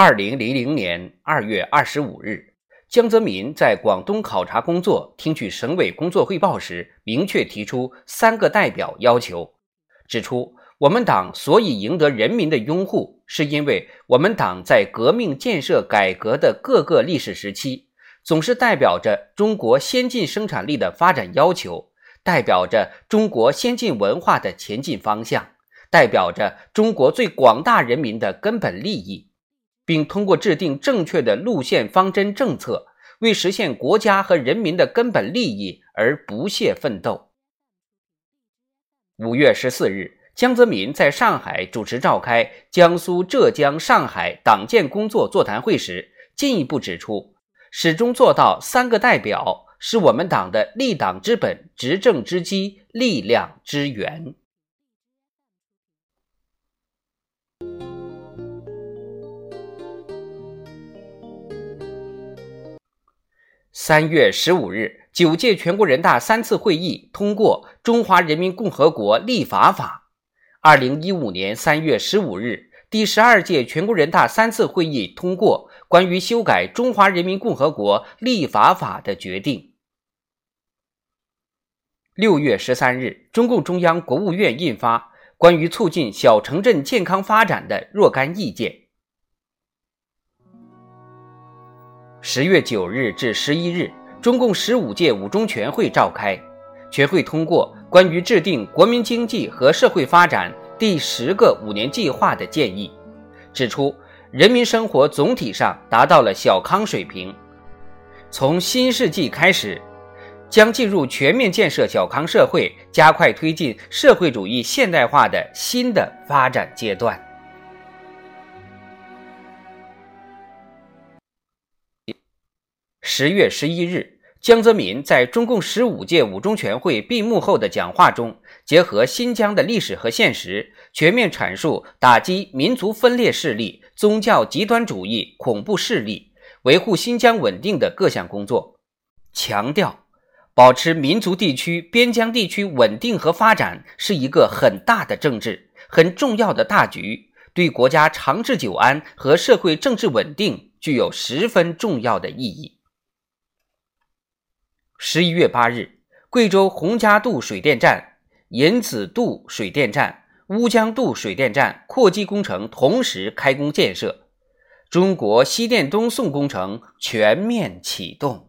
二零零零年二月二十五日。江泽民在广东考察工作、听取省委工作汇报时，明确提出三个代表要求，指出我们党所以赢得人民的拥护，是因为我们党在革命建设改革的各个历史时期，总是代表着中国先进生产力的发展要求，代表着中国先进文化的前进方向，代表着中国最广大人民的根本利益。并通过制定正确的路线方针政策，为实现国家和人民的根本利益而不懈奋斗。五月十四日，江泽民在上海主持召开江苏、浙江、上海党建工作座谈会时，进一步指出，始终做到三个代表，是我们党的立党之本、执政之基、力量之源。三月十五日，九届全国人大三次会议通过《中华人民共和国立法法》。二零一五年三月十五日，第十二届全国人大三次会议通过关于修改《中华人民共和国立法法》的决定。六月十三日，中共中央、国务院印发《关于促进小城镇健康发展的若干意见》。十月九日至十一日，中共十五届五中全会召开，全会通过关于制定国民经济和社会发展第十个五年计划的建议，指出人民生活总体上达到了小康水平，从新世纪开始，将进入全面建设小康社会、加快推进社会主义现代化的新的发展阶段。十月十一日，江泽民在中共十五届五中全会闭幕后的讲话中，结合新疆的历史和现实，全面阐述打击民族分裂势力、宗教极端主义、恐怖势力，维护新疆稳定的各项工作，强调保持民族地区、边疆地区稳定和发展是一个很大的政治、很重要的大局，对国家长治久安和社会政治稳定具有十分重要的意义。十一月八日，贵州洪家渡水电站、银子渡水电站、乌江渡水电站扩机工程同时开工建设，中国西电东送工程全面启动。